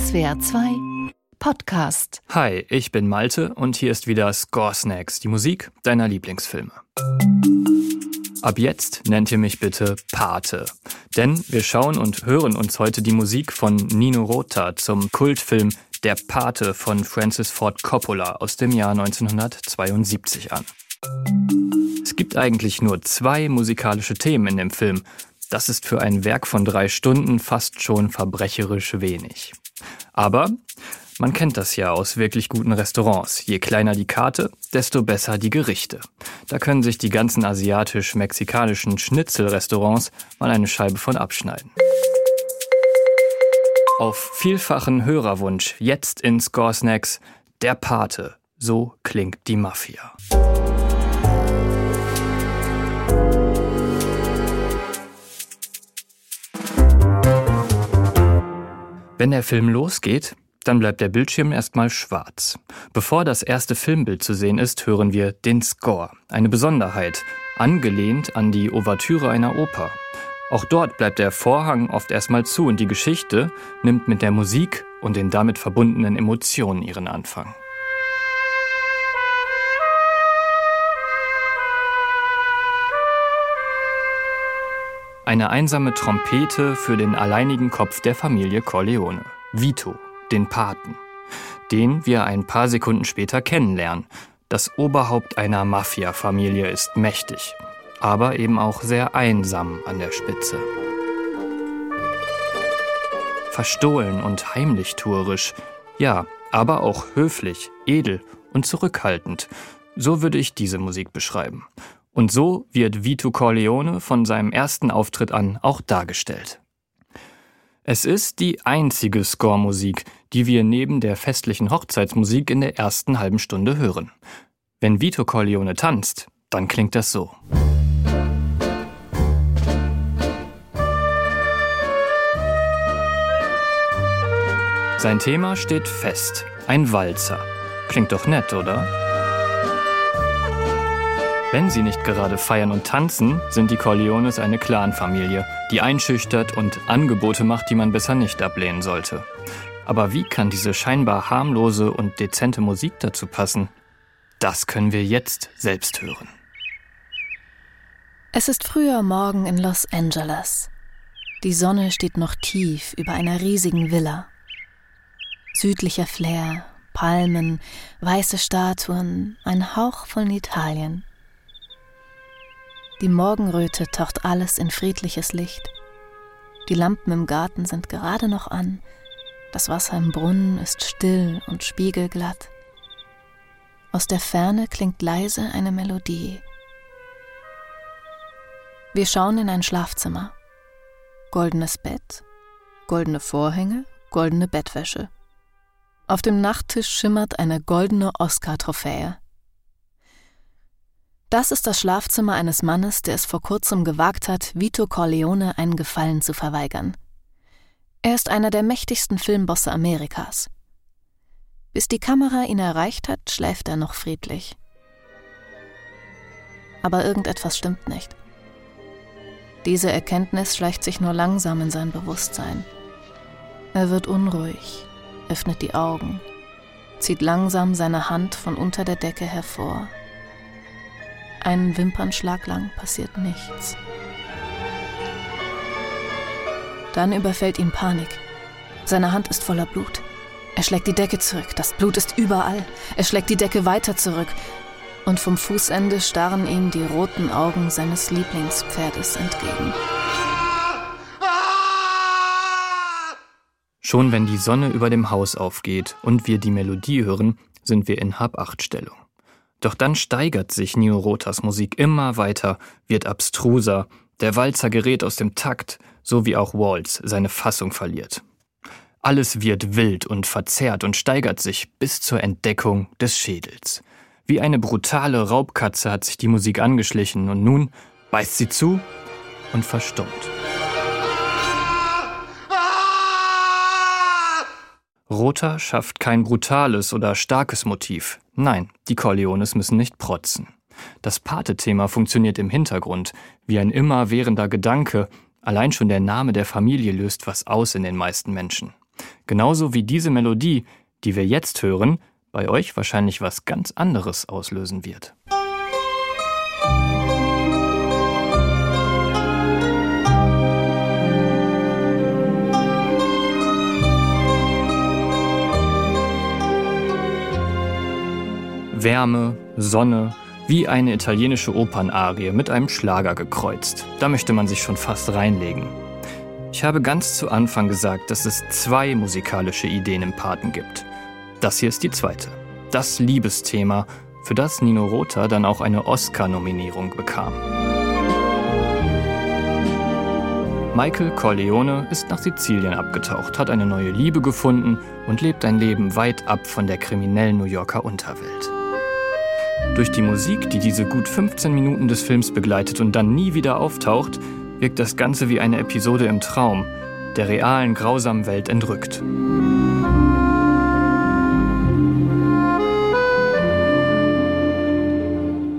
SWR 2 Podcast. Hi, ich bin Malte und hier ist wieder Score Snacks, die Musik deiner Lieblingsfilme. Ab jetzt nennt ihr mich bitte Pate. Denn wir schauen und hören uns heute die Musik von Nino Rota zum Kultfilm Der Pate von Francis Ford Coppola aus dem Jahr 1972 an. Es gibt eigentlich nur zwei musikalische Themen in dem Film. Das ist für ein Werk von drei Stunden fast schon verbrecherisch wenig. Aber man kennt das ja aus wirklich guten Restaurants. Je kleiner die Karte, desto besser die Gerichte. Da können sich die ganzen asiatisch-mexikanischen Schnitzelrestaurants mal eine Scheibe von abschneiden. Auf vielfachen Hörerwunsch jetzt in Score Snacks der Pate. So klingt die Mafia. Wenn der Film losgeht, dann bleibt der Bildschirm erstmal schwarz. Bevor das erste Filmbild zu sehen ist, hören wir den Score, eine Besonderheit, angelehnt an die Ouvertüre einer Oper. Auch dort bleibt der Vorhang oft erstmal zu und die Geschichte nimmt mit der Musik und den damit verbundenen Emotionen ihren Anfang. Eine einsame Trompete für den alleinigen Kopf der Familie Corleone, Vito, den Paten, den wir ein paar Sekunden später kennenlernen. Das Oberhaupt einer Mafia-Familie ist mächtig, aber eben auch sehr einsam an der Spitze. Verstohlen und heimlichtuerisch, ja, aber auch höflich, edel und zurückhaltend. So würde ich diese Musik beschreiben. Und so wird Vito Corleone von seinem ersten Auftritt an auch dargestellt. Es ist die einzige Score-Musik, die wir neben der festlichen Hochzeitsmusik in der ersten halben Stunde hören. Wenn Vito Corleone tanzt, dann klingt das so. Sein Thema steht fest. Ein Walzer. Klingt doch nett, oder? Wenn sie nicht gerade feiern und tanzen, sind die Corleones eine Clanfamilie, die einschüchtert und Angebote macht, die man besser nicht ablehnen sollte. Aber wie kann diese scheinbar harmlose und dezente Musik dazu passen? Das können wir jetzt selbst hören. Es ist früher Morgen in Los Angeles. Die Sonne steht noch tief über einer riesigen Villa. Südlicher Flair, Palmen, weiße Statuen, ein Hauch von Italien. Die Morgenröte taucht alles in friedliches Licht. Die Lampen im Garten sind gerade noch an. Das Wasser im Brunnen ist still und spiegelglatt. Aus der Ferne klingt leise eine Melodie. Wir schauen in ein Schlafzimmer. Goldenes Bett, goldene Vorhänge, goldene Bettwäsche. Auf dem Nachttisch schimmert eine goldene Oscar-Trophäe. Das ist das Schlafzimmer eines Mannes, der es vor kurzem gewagt hat, Vito Corleone einen Gefallen zu verweigern. Er ist einer der mächtigsten Filmbosse Amerikas. Bis die Kamera ihn erreicht hat, schläft er noch friedlich. Aber irgendetwas stimmt nicht. Diese Erkenntnis schleicht sich nur langsam in sein Bewusstsein. Er wird unruhig, öffnet die Augen, zieht langsam seine Hand von unter der Decke hervor einen Wimpernschlag lang passiert nichts. Dann überfällt ihn Panik. Seine Hand ist voller Blut. Er schlägt die Decke zurück. Das Blut ist überall. Er schlägt die Decke weiter zurück. Und vom Fußende starren ihm die roten Augen seines Lieblingspferdes entgegen. Schon wenn die Sonne über dem Haus aufgeht und wir die Melodie hören, sind wir in Hab-Acht-Stellung. Doch dann steigert sich Nio Rotas Musik immer weiter, wird abstruser, der Walzer gerät aus dem Takt, so wie auch Waltz seine Fassung verliert. Alles wird wild und verzerrt und steigert sich bis zur Entdeckung des Schädels. Wie eine brutale Raubkatze hat sich die Musik angeschlichen und nun beißt sie zu und verstummt. Rota schafft kein brutales oder starkes Motiv. Nein, die Corleones müssen nicht protzen. Das Pate-Thema funktioniert im Hintergrund, wie ein immerwährender Gedanke. Allein schon der Name der Familie löst was aus in den meisten Menschen. Genauso wie diese Melodie, die wir jetzt hören, bei euch wahrscheinlich was ganz anderes auslösen wird. Wärme, Sonne, wie eine italienische Opernarie mit einem Schlager gekreuzt. Da möchte man sich schon fast reinlegen. Ich habe ganz zu Anfang gesagt, dass es zwei musikalische Ideen im Paten gibt. Das hier ist die zweite. Das Liebesthema, für das Nino Rota dann auch eine Oscar-Nominierung bekam. Michael Corleone ist nach Sizilien abgetaucht, hat eine neue Liebe gefunden und lebt ein Leben weit ab von der kriminellen New Yorker Unterwelt. Durch die Musik, die diese gut 15 Minuten des Films begleitet und dann nie wieder auftaucht, wirkt das Ganze wie eine Episode im Traum, der realen, grausamen Welt entrückt.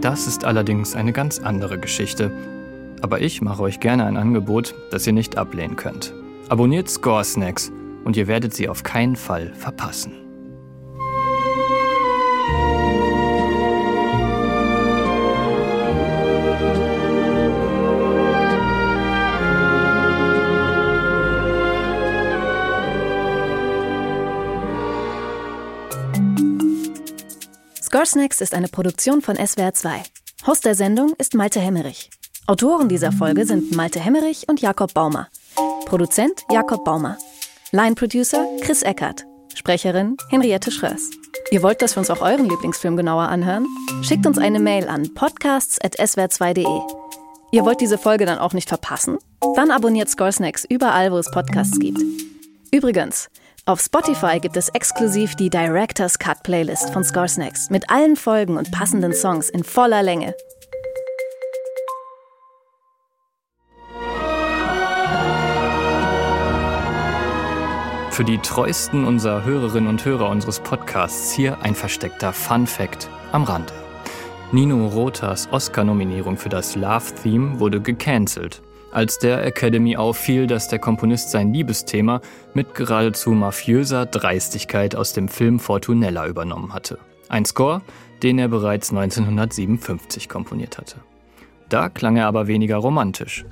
Das ist allerdings eine ganz andere Geschichte. Aber ich mache euch gerne ein Angebot, das ihr nicht ablehnen könnt. Abonniert Score Snacks und ihr werdet sie auf keinen Fall verpassen. Snacks ist eine Produktion von SWR 2. Host der Sendung ist Malte Hemmerich. Autoren dieser Folge sind Malte Hemmerich und Jakob Baumer. Produzent Jakob Baumer. Line Producer Chris Eckert. Sprecherin Henriette Schröers. Ihr wollt, dass wir uns auch euren Lieblingsfilm genauer anhören? Schickt uns eine Mail an podcasts.swr2.de. Ihr wollt diese Folge dann auch nicht verpassen? Dann abonniert Score überall, wo es Podcasts gibt. Übrigens, auf Spotify gibt es exklusiv die Director's Cut Playlist von Score Snacks mit allen Folgen und passenden Songs in voller Länge. Für die treuesten unserer Hörerinnen und Hörer unseres Podcasts hier ein versteckter Fun Fact am Rande. Nino Rotas Oscar-Nominierung für das Love-Theme wurde gecancelt als der Academy auffiel, dass der Komponist sein Liebesthema mit geradezu mafiöser Dreistigkeit aus dem Film Fortunella übernommen hatte. Ein Score, den er bereits 1957 komponiert hatte. Da klang er aber weniger romantisch.